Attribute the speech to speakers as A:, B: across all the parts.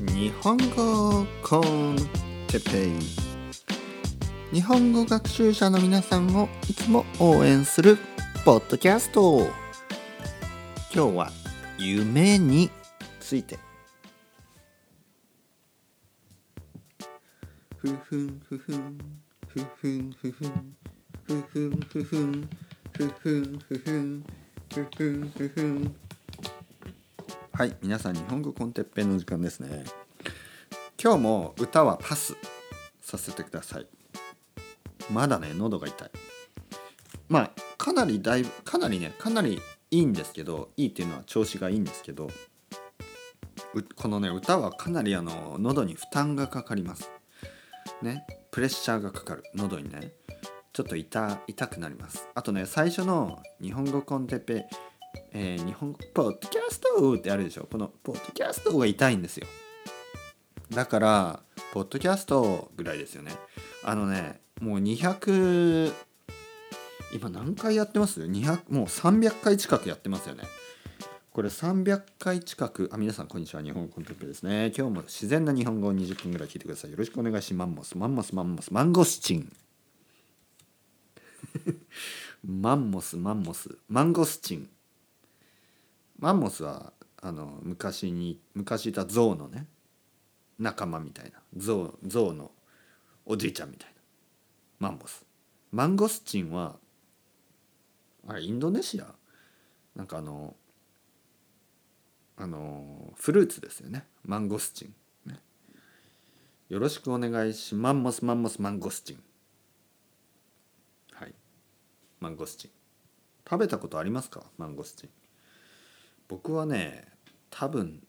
A: 日本語コンテペイ。日本語学習者の皆さんをいつも応援するポッドキャスト。今日は夢について。ふふんふふんふふんふふん。ふふんふふんふふんふふんふふんふふん。はい皆さん日本語コンテッペイの時間ですね。今日も歌はパスさせてください。まだね喉が痛い。まあかなりだいぶかなりねかなりいいんですけどいいっていうのは調子がいいんですけどこのね歌はかなりあの喉に負担がかかります。ねプレッシャーがかかる。喉にねちょっと痛痛くなります。あとね最初の日本語コンテッペえー、日本語ポッドキャストってあるでしょ？このポッドキャストが痛いんですよ。だからポッドキャストぐらいですよね。あのねもう200今何回やってます ?200 もう300回近くやってますよね。これ300回近くあ皆さんこんにちは。日本語コンテンペですね。今日も自然な日本語を20分ぐらい聞いてください。よろしくお願いします。マンモスマンモスマンモスマンゴスチン。マンモスマンモスマンゴスチン。マンモスはあの昔に昔いた象のね仲間みたいな象象のおじいちゃんみたいなマンモス。マンゴスチンはあれインドネシア？なんかあのあのフルーツですよね。マンゴスチン、ね、よろしくお願いしマンモスマンモスマンゴスチンはい。マンゴスチン食べたことありますか？マンゴスチン僕はね多分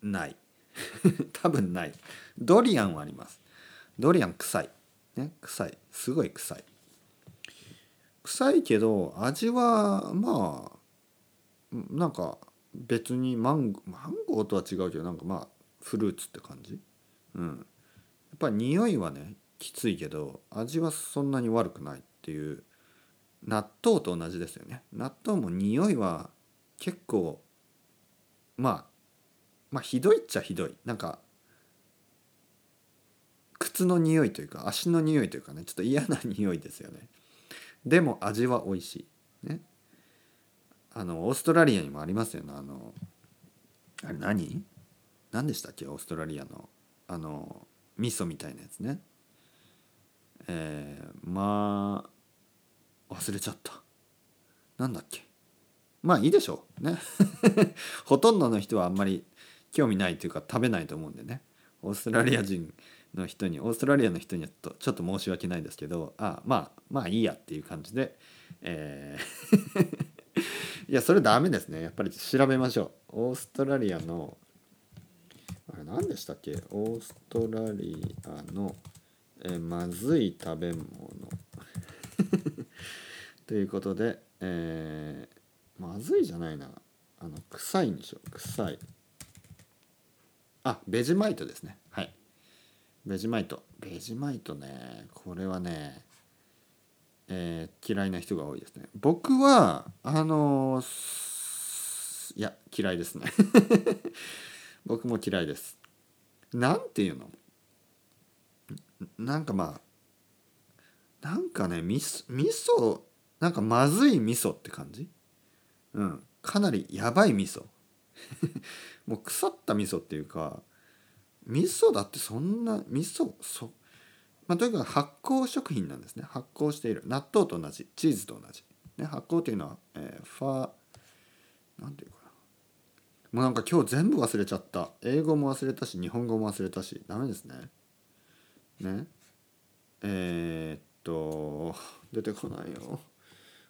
A: ない。多分ない。ドリアンはあります。ドリアン臭い。ね臭い。すごい臭い。臭いけど味はまあなんか別にマンゴーマンゴーとは違うけどなんかまあフルーツって感じ。うん。やっぱり匂いはねきついけど味はそんなに悪くないっていう。納豆と同じですよね。納豆も匂いは結構まあまあひどいっちゃひどい。なんか靴の匂いというか足の匂いというかねちょっと嫌な匂いですよね。でも味は美味しい。ね。あのオーストラリアにもありますよね。あのあれ何？何でしたっけ？オーストラリアのあの味噌みたいなやつね。えー、まあ忘れちゃった。なんだっけ？まあいいでしょう。ね。ほとんどの人はあんまり興味ないというか食べないと思うんでね。オーストラリア人の人にオーストラリアの人にはとちょっと申し訳ないですけどあまあまあいいやっていう感じで、えー、いやそれダメですね。やっぱり調べましょう。オーストラリアのあれ何でしたっけ？オーストラリアの、え、まずい食べ物。ということで、えーまずいじゃないな。あの臭いんでしょ。臭い。あベジマイトですね。はい。ベジマイト。ベジマイトね。これはねえー、嫌いな人が多いですね。僕はあのー、いや嫌いですね。僕も嫌いです。なんていうの？なんかまあなんかね味噌なんかまずい味噌って感じ？うん、かなりやばい味噌。もう腐った味噌っていうか味噌だってそんな味噌そまあ、とにかく発酵食品なんですね。発酵している。納豆と同じ。チーズと同じ、ね、発酵というのは、えー、ファなんていうかな。もうなんか今日全部忘れちゃった。英語も忘れたし日本語も忘れたし。ダメですね。ね。えー、っと出てこないよ。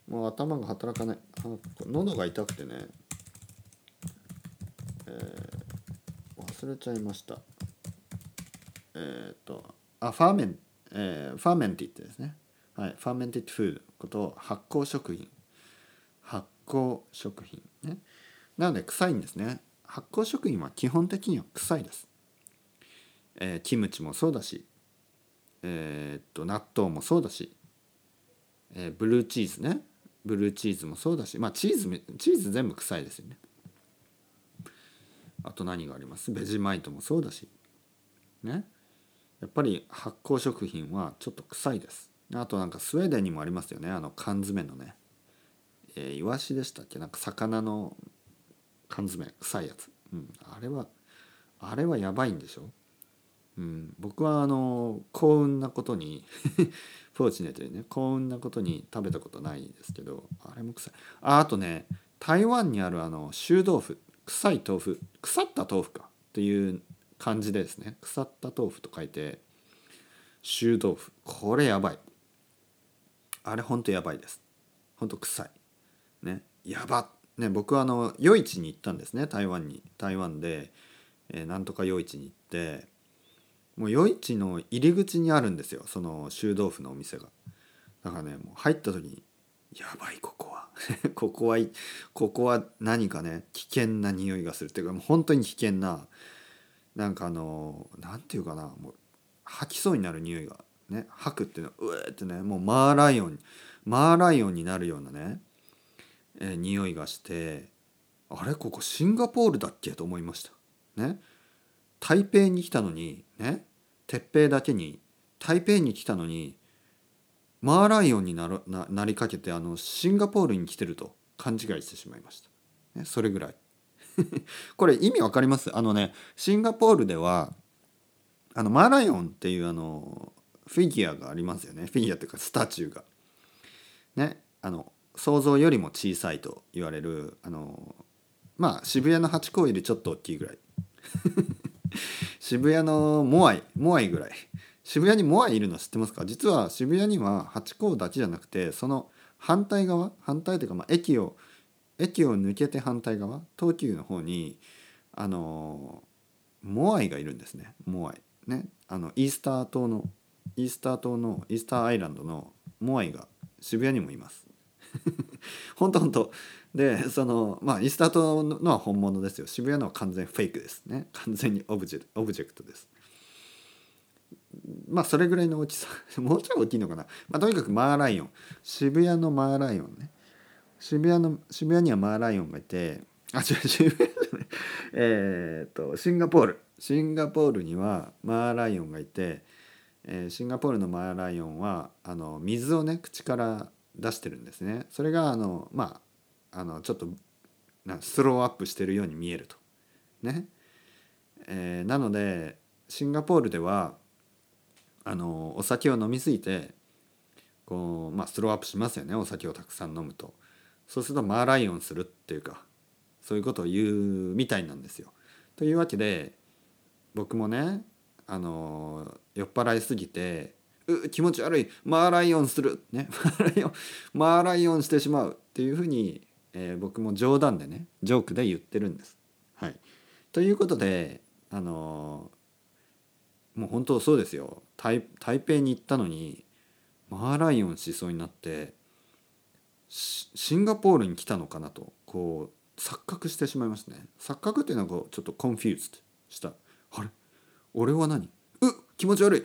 A: もう頭が働かない。喉が痛くてね、えー、忘れちゃいました。えっ、とあファーメン、えー、ファーメンティってですね。はいファーメンティッドフードことを発酵食品。発酵食品ね。なので臭いんですね。発酵食品は基本的には臭いです、えー、キムチもそうだしえー、っと納豆もそうだし、えー、ブルーチーズね。ブルーチーズもそうだしまあチーズチーズ全部臭いですよね。あと何があります？ベジマイトもそうだしね。やっぱり発酵食品はちょっと臭いです。あとなんかスウェーデンにもありますよね。あの缶詰のね、えー、イワシでしたっけ？なんか魚の缶詰臭いやつ、うん、あれはあれはやばいんでしょ、うん、僕はあの幸運なことに フォーチネットにね幸運なことに食べたことないですけどあれも臭い。ああとね台湾にあるあの臭豆腐臭い豆腐腐った豆腐かっていう感じでですね。腐った豆腐と書いて臭豆腐。これやばい。あれほんとやばいです。ほんと臭い。ね。やばね僕はあの夜市に行ったんですね台湾に。台湾で、えー、なんとか夜市に行ってもう夜市の入り口にあるんですよ。その臭豆腐のお店が。だからねもう入った時にやばい ここは。ここはここは何かね危険な匂いがするっていうかもう本当に危険ななんかあの何て言うかなもう吐きそうになる匂いがね吐くっていうのはうえってねもうマーライオンマーライオンになるようなね、えー、匂いがしてあれここシンガポールだっけ？と思いました。ね。台北に来たのにね鉄平だけに台北に来たのにマーライオンになるななりかけてあのシンガポールに来てると勘違いしてしまいました、ね、それぐらい。これ意味わかります？あのねシンガポールではあのマーライオンっていうあのフィギュアがありますよね。フィギュアっていうかスタチューが。ねあの想像よりも小さいと言われるあのまあ渋谷のハチ公よりちょっと大きいぐらい。渋谷のモアイモアイぐらい。渋谷にモアイいるの知ってますか？実は渋谷にはハチ公だけじゃなくてその反対側反対というか、まあ、駅を駅を抜けて反対側東急の方にあのモアイがいるんですね。モアイ。ね。あのイースター島のイースター島のイースターアイランドのモアイが渋谷にもいます。本当本当でそのまあイースター島のは本物ですよ。渋谷のは完全フェイクですね。完全にオブジェオブジェクトです。まあそれぐらいの大きさ。もうちょい大きいのかな、まあ、とにかくマーライオン。渋谷のマーライオンね。渋谷の渋谷にはマーライオンがいてあ違う渋谷じゃない。えっとシンガポール。シンガポールにはマーライオンがいて、えー、シンガポールのマーライオンはあの水をね口から出してるんですね。それがあのまああのちょっとな throw up してるように見えると。ね、えー、なのでシンガポールではあのお酒を飲みすぎてこうまあ throw up しますよね。お酒をたくさん飲むと。そうするとマーライオンするっていうかそういうことを言うみたいなんですよ。というわけで僕もねあの酔っ払いすぎてう気持ち悪い。マーライオンする、ね、マーライオンマーライオンしてしまうっていうふうに、えー、僕も冗談でねジョークで言ってるんです。はい、ということであのもう本当そうですよ。台北に行ったのにマーライオンしそうになってシンガポールに来たのかなとこう錯覚してしまいますね。錯覚っていうのはこうちょっと confuse した。あれ？俺は何？う気持ち悪い。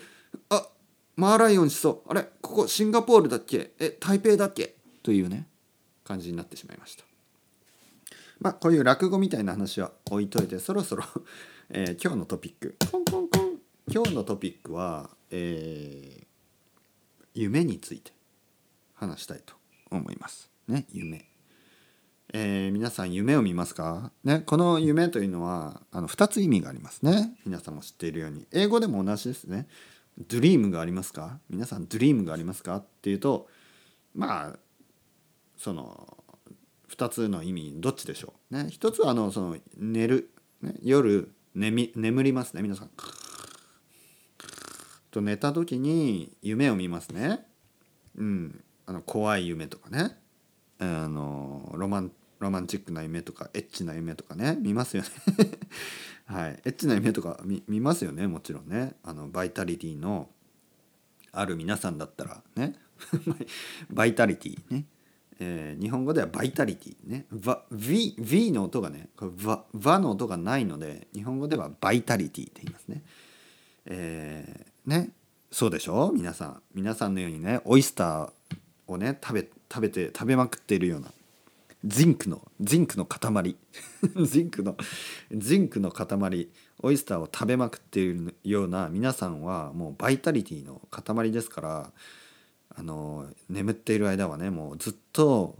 A: あマーライオンしそうあれここシンガポールだっけ？え台北だっけ？というね感じになってしまいましたまあこういう落語みたいな話は置いといてそろそろ えー、今日のトピックコンコンコン今日のトピックは、えー、夢について話したいと思います。ね、夢。えー、皆さん夢を見ますか、ね、この夢というのはあの2つ意味がありますね。皆さんも知っているように。英語でも同じですね。ドリームがありますか皆さんドリームがありますか？っていうとまあその2つの意味どっちでしょう？ね、1つはあのその寝る、ね、夜眠眠りますね。皆さん。と寝た時に夢を見ますね。うん、あの怖い夢とかね。あのロマンロマンチックな夢とかエッチな夢とかね見ますよね。はい。エッチな夢とか見ますよねもちろんね。あのバイタリティのある皆さんだったらね。バイタリティね、えー、日本語ではバイタリティね。V, の音がねこれ v の音がないので日本語ではバイタリティって言いますね。えー、ね。そうでしょ？皆さん。皆さんのようにねオイスターをね食べ食べて食べまくっているような。ジンクのジンクの塊。ジンクのジンクの塊オイスターを食べまくっているような皆さんはもうバイタリティの塊ですからあの眠っている間はねもうずっと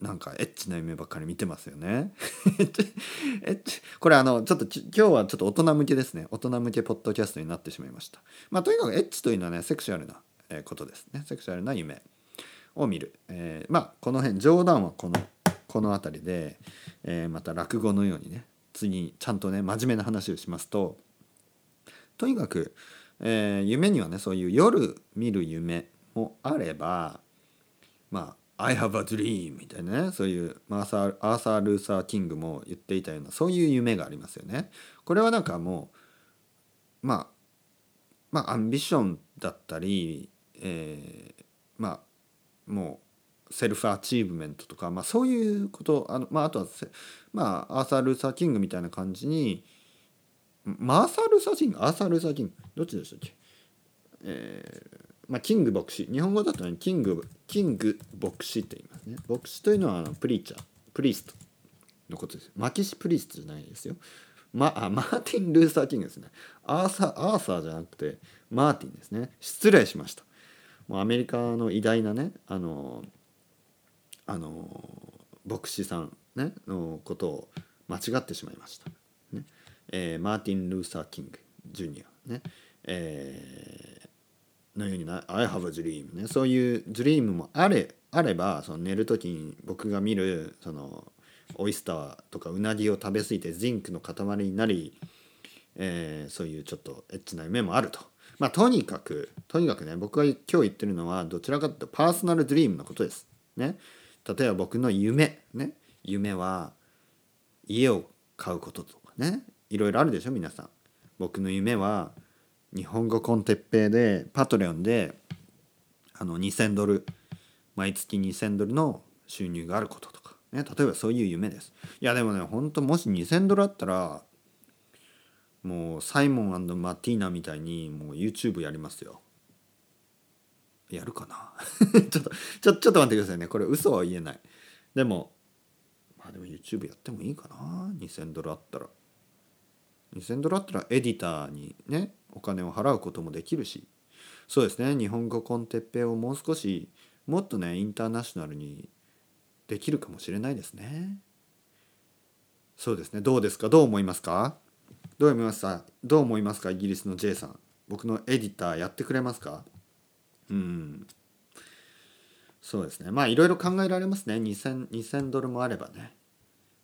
A: なんかエッチな夢ばっかり見てますよね。エッチこれあのちょっと今日はちょっと大人向けですね。大人向けポッドキャストになってしまいました。まあとにかくエッチというのはねセクシュアルなことですね。セクシュアルな夢。を見る。えー、まあこの辺冗談はこのこの辺りで、えー、また落語のようにね次ちゃんとね真面目な話をしますととにかく、えー、夢にはねそういう夜見る夢もあればまあ I have a dream みたいなねそういうアーサーアーサー・ルーサー・キングも言っていたようなそういう夢がありますよね。これはなんかもうまあまあ ambition だったり、えー、まあもう self achievement とか、まあ、そういうことあの、まあ、あとはまあアーサー・ルーサー・キングみたいな感じにマーサー・ルーサー・キング？アーサー・ルーサー・キング？どっちでしたっけ？えー、まあ、キング牧師。日本語だとねキングキング牧師と言いますね。牧師というのはあのプリーチャー。プリストのことですマキシプリストじゃないですよ。まあマーティン・ルーサー・キングですね。アーサーアーサーじゃなくてマーティンですね。失礼しました。もうアメリカの偉大なねあのあの牧師さん、ね、のことを間違ってしまいました、ね。えー、マーティン・ルーサー・キング・ジュニアね。えーのようにな「I have a dream ね」そういうドリームもあれあればその寝る時に僕が見るそのオイスターとかうなぎを食べ過ぎてジンクの塊になり、えー、そういうちょっとエッチな夢もあると。まあとにかくとにかくね僕が今日言ってるのはどちらかというとパーソナルドリームのことです。ね。例えば僕の夢ね夢は家を買うこととかねいろいろあるでしょ皆さん。僕の夢は日本語コンテッペイでパトレオンであの2000ドル毎月2000ドルの収入があることとか、ね、例えばそういう夢です。いやでもね本当もし2000ドルあったらもうサイモンマティーナみたいにもう YouTube やりますよ。やるかな？ちょっとちょちょっと待ってくださいね。これ嘘は言えない。でもまあでも YouTube やってもいいかな？2000ドルあったら。2000ドルあったらエディターにねお金を払うこともできるし。そうですね。日本語コンテッペをもう少しもっとねインターナショナルにできるかもしれないですね。そうですね。どうですか？どう思いますか？どう思いますか？どう思いますか？イギリスの J さん。僕のエディターやってくれますか？うん。そうですね。まあいろいろ考えられますね。2000, 2000ドルもあればね。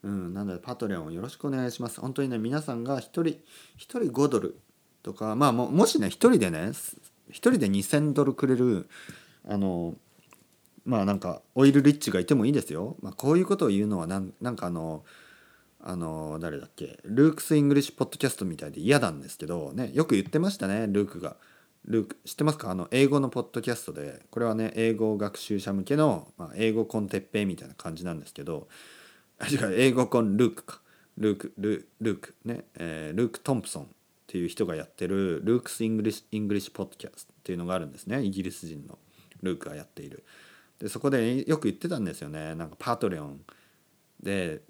A: うん。なので Patreon よろしくお願いします。本当にね皆さんが1人1人5ドルとかまあももしね一人でね一人で2,000ドルくれるあのまあなんか oil rich がいてもいいですよ。まあ、こういうことを言うのはなんなんかあのあの誰だっけ？ Luke's English Podcast みたいで嫌なんですけどねよく言ってましたねルークが。ルーク知ってますか？あの英語のポッドキャストで。これはね英語学習者向けの、まあ、英語 con Teppei みたいな感じなんですけど違う英語 con ルークか。ルークルーク。ね、えー、ルーク・トンプソンっていう人がやってる Luke's English English Podcast っていうのがあるんですね。イギリス人の。ルークがやっている。でそこでよく言ってたんですよね。なんか Patreon。で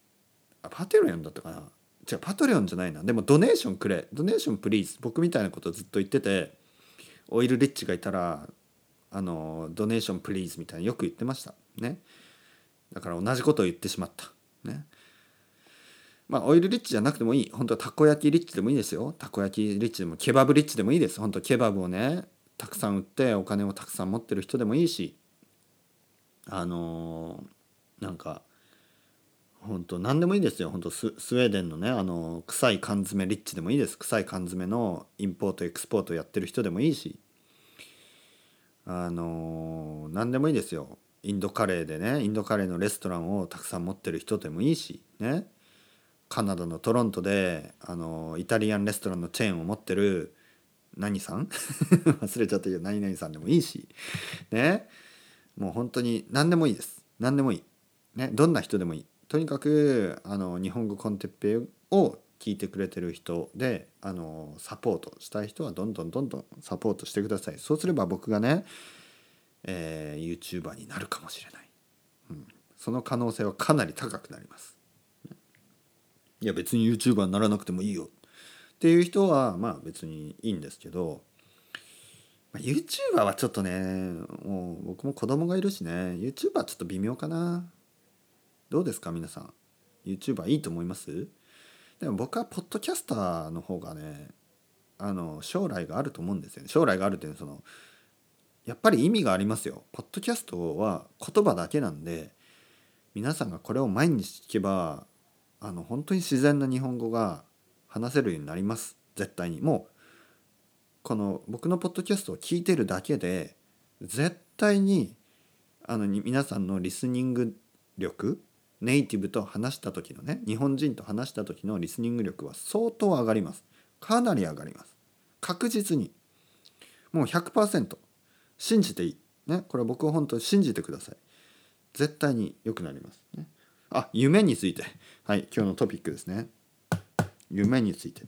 A: Patreon だったかな？違う Patreon じゃないな。でも donation くれ。 donation please。僕みたいなことずっと言っててオイルリッチがいたらあのドネーションプリーズみたいなよく言ってました。ね。だから同じことを言ってしまった。ね。まあオイルリッチじゃなくてもいい。本当はたこ焼きリッチでもいいですよ。たこ焼きリッチでもケバブリッチでもいいです。本当ケバブをねたくさん売ってお金をたくさん持ってる人でもいいしあのー、なんか本当何でもいいですよ。本当ススウェーデンのねあの臭い缶詰リッチでもいいです。臭い缶詰のインポートエクスポートやってる人でもいいし。あの、何でもいいですよ。インドカレーでねインドカレーのレストランをたくさん持ってる人でもいいしね。カナダのトロントであのイタリアンレストランのチェーンを持ってる何さん？忘れちゃったけど何々さんでもいいしね。もう本当に何でもいいです。何でもいい、ね、どんな人でもいい。とにかくあの日本語コンテッペを聞いてくれてる人であのサポートしたい人はどんどんどんどんサポートしてください。そうすれば僕がね、えー、YouTuber になるかもしれない、うん、その可能性はかなり高くなります。いや別に YouTuber にならなくてもいいよ。っていう人はまあ別にいいんですけど YouTuber はちょっとねもう僕も子供がいるしね YouTuber ちょっと微妙かな。どうですか皆さん。YouTuber いいと思います？でも僕はポッドキャスターの方がねあの将来があると思うんですよね。将来があるっていうのはそのやっぱり意味がありますよ。ポッドキャストは言葉だけなんで皆さんがこれを毎日聞けばあの本当に自然な日本語が話せるようになります。絶対に。もうこの僕のポッドキャストを聞いてるだけで絶対にあの皆さんのリスニング力ネイティブと話した時のね日本人と話した時のリスニング力は相当上がります。かなり上がります。確実に。もう100%信じていい。ねこれは僕は本当に信じてください。絶対に良くなります。ね。あ夢について。はい今日のトピックですね。夢について。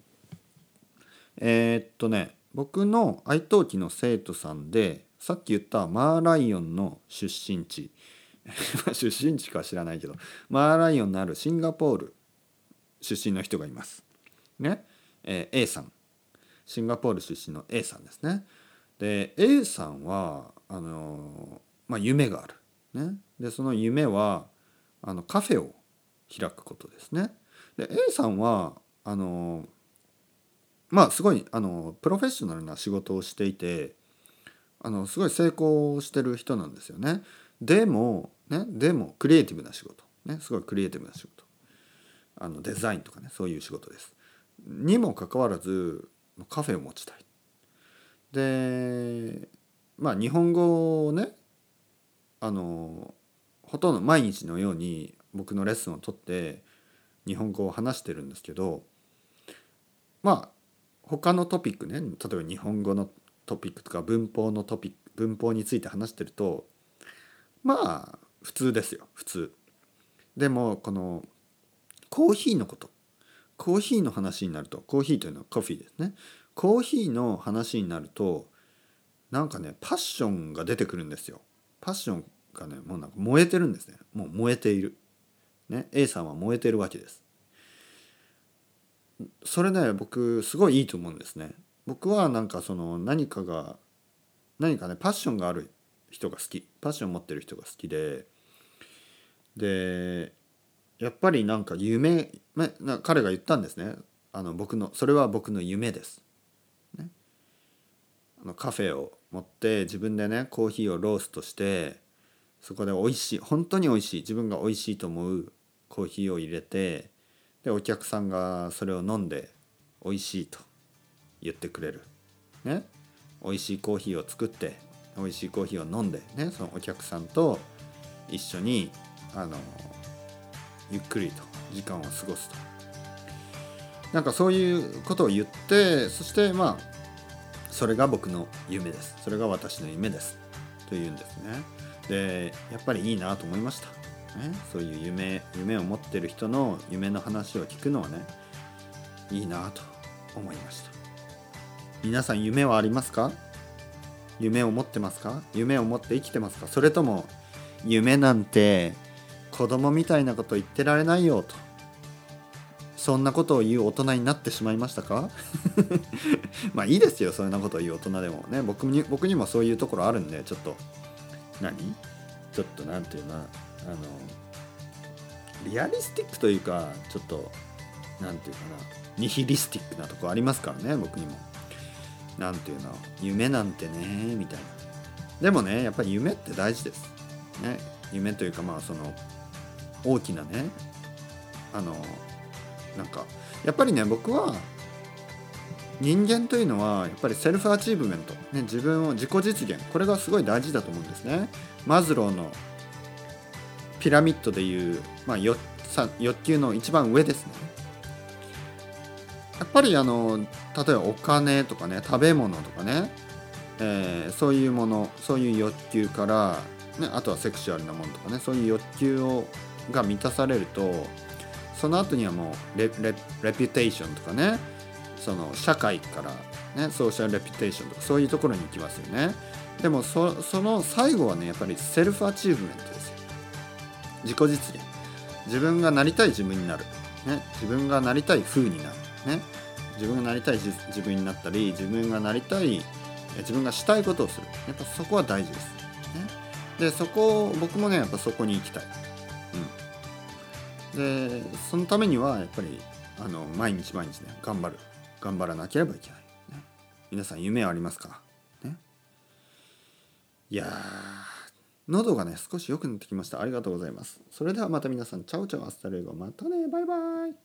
A: えー、っとね僕の愛登記の生徒さんでさっき言ったマーライオンの出身地。出身地か知らないけどマーライオンのあるシンガポール出身の人がいます。ね、えー、A さんシンガポール出身の A さんですね。で A さんはあのまあ、夢がある。ね、でその夢はあのカフェを開くことですね。で A さんはあのまあすごいあのプロフェッショナルな仕事をしていてあのすごい成功してる人なんですよね。でもね。でもクリエイティブな仕事。ね。すごいクリエイティブな仕事。あのデザインとかね。そういう仕事です。にもかかわらずカフェを持ちたい。でまあ日本語をねあのほとんど毎日のように僕のレッスンを取って日本語を話してるんですけどまあ他のトピックね例えば日本語のトピックとか文法のトピック文法について話してるとまあ普通ですよ普通。でもこのコーヒーのこと。コーヒーの話になるとコーヒーというのはコーヒーですね。コーヒーの話になるとなんかねパッションが出てくるんですよ。パッションがねもうなんか燃えてるんですね。もう燃えている。ね A さんは燃えてるわけです。それね僕すごいいいと思うんですね。僕はなんかその何かが何かねパッションがある人が好き。パッション持ってる人が好きででやっぱりなんか夢、ま、彼が言ったんですね。あの僕のそれは僕の夢です、ね、あのカフェを持って自分でねコーヒーをローストしてそこで美味しい本当に美味しい自分が美味しいと思うコーヒーを入れてでお客さんがそれを飲んで美味しいと言ってくれる。ね。美味しいコーヒーを作って美味しいコーヒーを飲んでねそのお客さんと一緒にあのゆっくりと時間を過ごすと。なんかそういうことを言ってそしてまあそれが僕の夢です。それが私の夢です。というんですね。でやっぱりいいなと思いました。ね、そういう夢夢を持ってる人の夢の話を聞くのはねいいなと思いました。皆さん夢はありますか？夢を持ってますか？夢を持って生きてますか？それとも夢なんて子供みたいなこと言ってられないよとそんなことを言う大人になってしまいましたか？まあいいですよそんなことを言う大人でもね僕に僕にもそういうところあるんでちょっと何？ちょっと何て言うなあのリアリスティックというかちょっと何て言うかなニヒリスティックなとこありますからね僕にも。何て言うの夢なんてねみたいな。でもねやっぱり夢って大事です。ね夢というかまあその大きなねあのなんかやっぱりね僕は人間というのはやっぱり self achievement、ね、自分を自己実現これがすごい大事だと思うんですね。マズローのピラミッドでいう、まあ、欲求の一番上ですね。やっぱりあの例えばお金とかね食べ物とかね、えー、そういうものそういう欲求から、ね、あとはセクシュアルなものとかねそういう欲求をが満たされるとその後にはもうレレレピュテーションとかねその社会から、ね、 social reputation とかそういうところに行きますよね。でもその最後はねやっぱり self achievement ですよ。自己実現。自分がなりたい自分になる、ね、自分がなりたい風になる、ね、自分がなりたい自分になったり自分がなりたい自分がしたいことをする。やっぱそこは大事です、ね、でそこを僕もねやっぱそこに行きたい、うん、でそのためにはやっぱりあの毎日毎日ね頑張る。頑張らなければいけない、ね、皆さん夢はありますか、ね、いや喉がね少し良くなってきました。ありがとうございます。それではまた皆さん。 ciao ciao hasta luego。またね。バイバイ。